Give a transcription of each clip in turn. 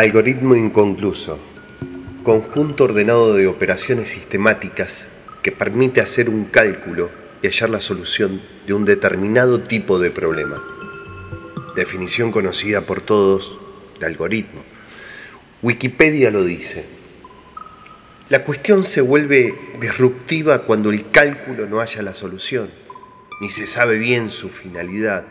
Algoritmo inconcluso. Conjunto ordenado de operaciones sistemáticas que permite hacer un cálculo y hallar la solución de un determinado tipo de problema. Definición conocida por todos de algoritmo. Wikipedia lo dice. La cuestión se vuelve disruptiva cuando el cálculo no haya la solución, ni se sabe bien su finalidad.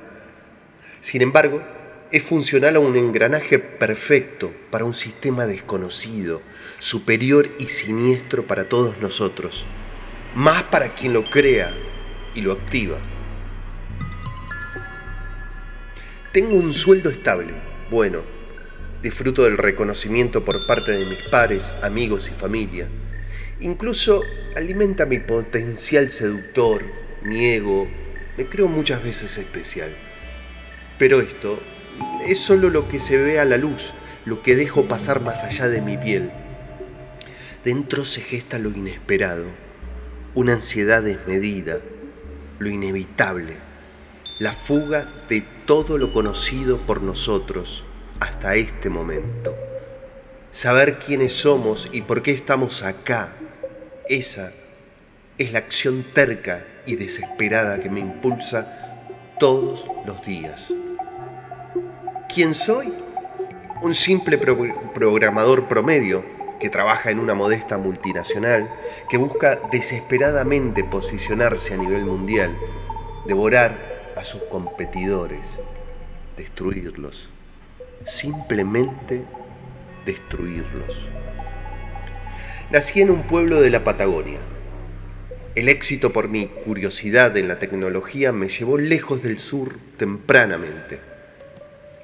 Sin embargo, es funcional a un engranaje perfecto para un sistema desconocido, superior y siniestro para todos nosotros, más para quien lo crea y lo activa. Tengo un sueldo estable, bueno, disfruto del reconocimiento por parte de mis pares, amigos y familia. Incluso alimenta mi potencial seductor, mi ego, me creo muchas veces especial. Pero esto es solo lo que se ve a la luz, lo que dejo pasar más allá de mi piel. Dentro se gesta lo inesperado, una ansiedad desmedida, lo inevitable, la fuga de todo lo conocido por nosotros hasta este momento. Saber quiénes somos y por qué estamos acá, esa es la acción terca y desesperada que me impulsa todos los días. ¿Quién soy? Un simple programador promedio que trabaja en una modesta multinacional, que busca desesperadamente posicionarse a nivel mundial, devorar a sus competidores, destruirlos, simplemente destruirlos. Nací en un pueblo de la Patagonia. El éxito por mi curiosidad en la tecnología me llevó lejos del sur tempranamente.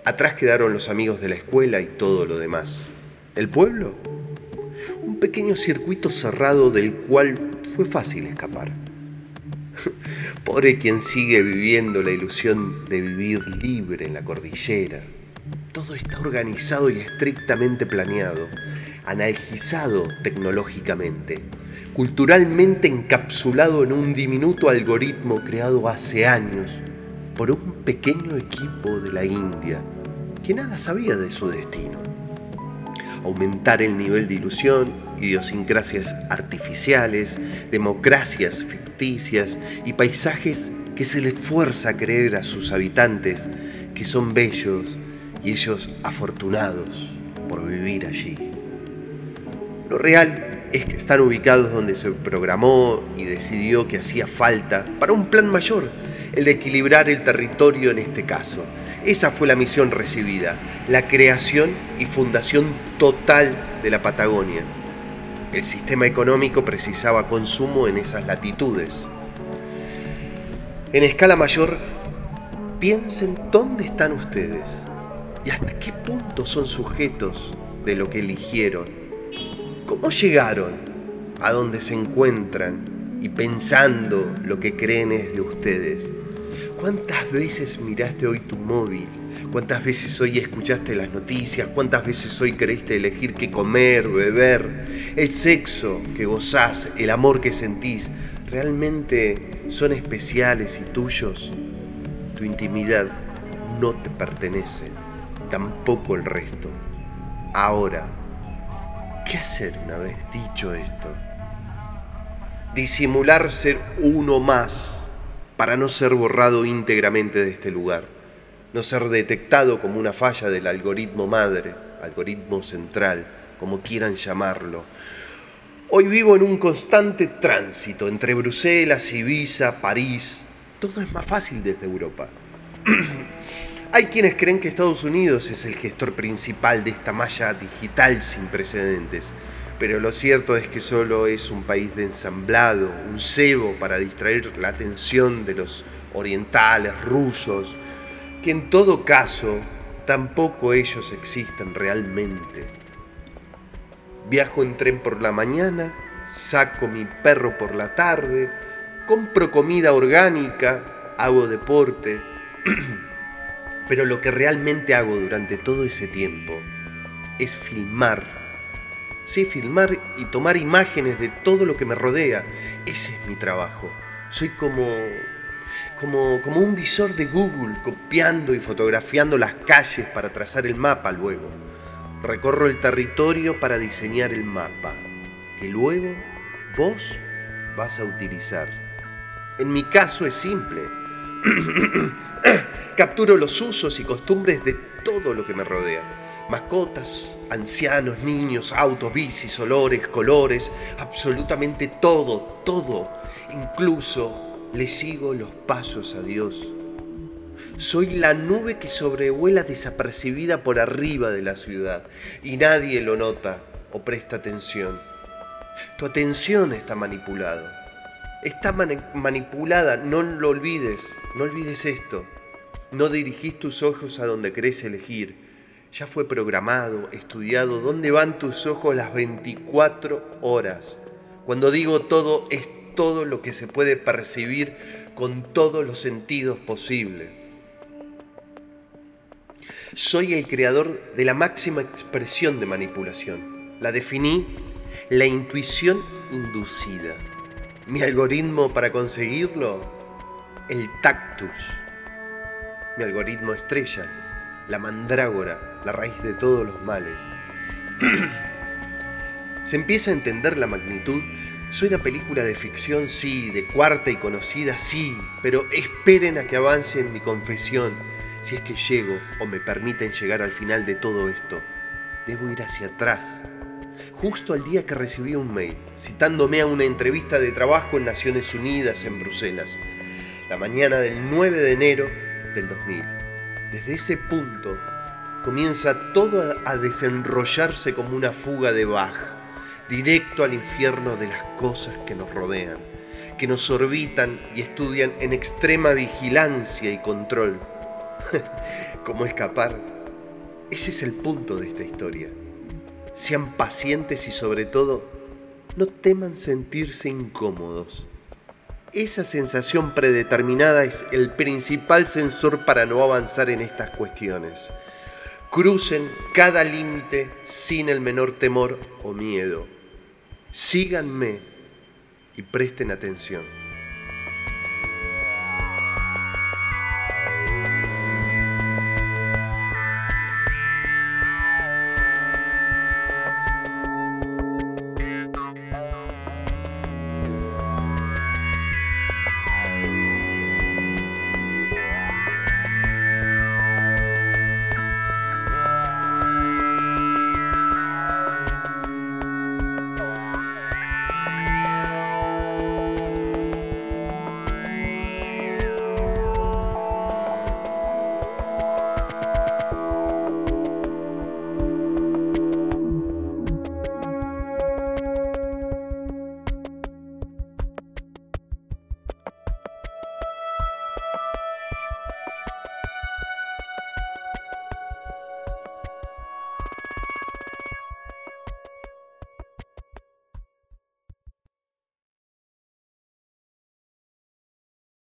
Atrás quedaron los amigos de la escuela y todo lo demás. ¿El pueblo? Un pequeño circuito cerrado del cual fue fácil escapar. Pobre quien sigue viviendo la ilusión de vivir libre en la cordillera. Todo está organizado y estrictamente planeado, analgizado tecnológicamente, culturalmente encapsulado en un diminuto algoritmo creado hace años por un pequeño equipo de la India que nada sabía de su destino. Aumentar el nivel de ilusión, idiosincrasias artificiales, democracias ficticias y paisajes que se les fuerza a creer a sus habitantes que son bellos y ellos afortunados por vivir allí. Lo real es que están ubicados donde se programó y decidió que hacía falta para un plan mayor, el de equilibrar el territorio en este caso, esa fue la misión recibida, la creación y fundación total de la Patagonia. El sistema económico precisaba consumo en esas latitudes. En escala mayor, piensen dónde están ustedes y hasta qué punto son sujetos de lo que eligieron. ¿Cómo llegaron a donde se encuentran y pensando lo que creen es de ustedes? ¿Cuántas veces miraste hoy tu móvil? ¿Cuántas veces hoy escuchaste las noticias? ¿Cuántas veces hoy creíste elegir qué comer, beber? El sexo que gozás, el amor que sentís, ¿realmente son especiales y tuyos? Tu intimidad no te pertenece, tampoco el resto. Ahora, ¿qué hacer una vez dicho esto? Disimular ser uno más para no ser borrado íntegramente de este lugar, no ser detectado como una falla del algoritmo madre, algoritmo central, como quieran llamarlo. Hoy vivo en un constante tránsito entre Bruselas, Ibiza, París. Todo es más fácil desde Europa. Hay quienes creen que Estados Unidos es el gestor principal de esta malla digital sin precedentes pero lo cierto es que solo es un país de ensamblado, un cebo para distraer la atención de los orientales, rusos, que en todo caso tampoco ellos existen realmente. Viajo en tren por la mañana, saco mi perro por la tarde, compro comida orgánica, hago deporte, pero lo que realmente hago durante todo ese tiempo es filmar Sé filmar y tomar imágenes de todo lo que me rodea. Ese es mi trabajo. Soy como, como, como un visor de Google, copiando y fotografiando las calles para trazar el mapa luego. Recorro el territorio para diseñar el mapa, que luego vos vas a utilizar. En mi caso es simple. Capturo los usos y costumbres de todo lo que me rodea. Mascotas, ancianos, niños, autos, bicis, olores, colores, absolutamente todo, todo. Incluso le sigo los pasos a Dios. Soy la nube que sobrevuela desapercibida por arriba de la ciudad y nadie lo nota o presta atención. Tu atención está manipulada. Está manipulada, no lo olvides, no olvides esto. No dirigís tus ojos a donde querés elegir. Ya fue programado, estudiado, dónde van tus ojos las 24 horas. Cuando digo todo, es todo lo que se puede percibir con todos los sentidos posibles. Soy el creador de la máxima expresión de manipulación. La definí la intuición inducida. Mi algoritmo para conseguirlo, el tactus. Mi algoritmo estrella, la mandrágora, la raíz de todos los males. Se empieza a entender la magnitud. Soy una película de ficción, sí, de cuarta y conocida, sí, pero esperen a que avance en mi confesión, si es que llego o me permiten llegar al final de todo esto. Debo ir hacia atrás, justo al día que recibí un mail, citándome a una entrevista de trabajo en Naciones Unidas en Bruselas, la mañana del 9 de enero del 2000. Desde ese punto comienza todo a desenrollarse como una fuga de Bach, directo al infierno de las cosas que nos rodean, que nos orbitan y estudian en extrema vigilancia y control. ¿Cómo escapar? Ese es el punto de esta historia sean pacientes y sobre todo, no teman sentirse incómodos. Esa sensación predeterminada es el principal sensor para no avanzar en estas cuestiones. Crucen cada límite sin el menor temor o miedo. Síganme y presten atención.